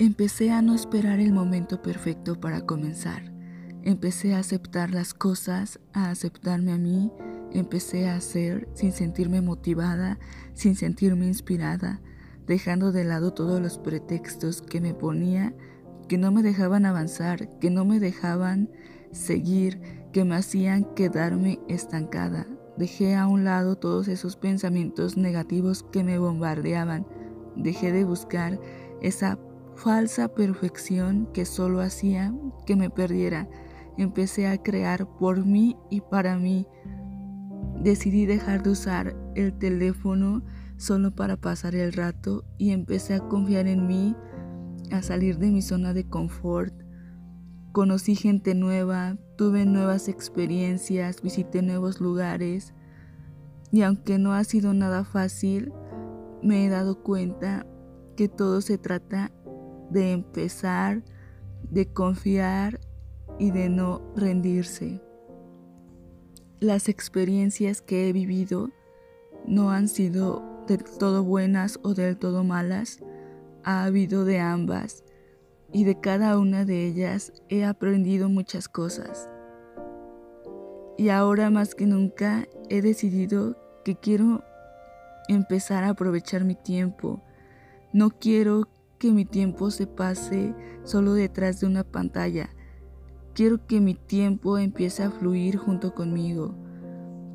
Empecé a no esperar el momento perfecto para comenzar. Empecé a aceptar las cosas, a aceptarme a mí. Empecé a hacer sin sentirme motivada, sin sentirme inspirada, dejando de lado todos los pretextos que me ponía, que no me dejaban avanzar, que no me dejaban seguir, que me hacían quedarme estancada. Dejé a un lado todos esos pensamientos negativos que me bombardeaban. Dejé de buscar esa falsa perfección que solo hacía que me perdiera. Empecé a crear por mí y para mí. Decidí dejar de usar el teléfono solo para pasar el rato y empecé a confiar en mí, a salir de mi zona de confort. Conocí gente nueva, tuve nuevas experiencias, visité nuevos lugares y aunque no ha sido nada fácil, me he dado cuenta que todo se trata de empezar, de confiar y de no rendirse. Las experiencias que he vivido no han sido del todo buenas o del todo malas, ha habido de ambas y de cada una de ellas he aprendido muchas cosas. Y ahora más que nunca he decidido que quiero empezar a aprovechar mi tiempo. No quiero que mi tiempo se pase solo detrás de una pantalla. Quiero que mi tiempo empiece a fluir junto conmigo.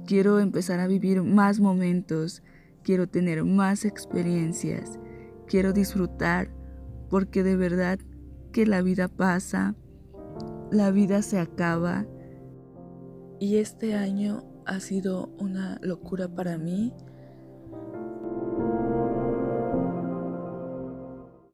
Quiero empezar a vivir más momentos. Quiero tener más experiencias. Quiero disfrutar porque de verdad que la vida pasa, la vida se acaba y este año ha sido una locura para mí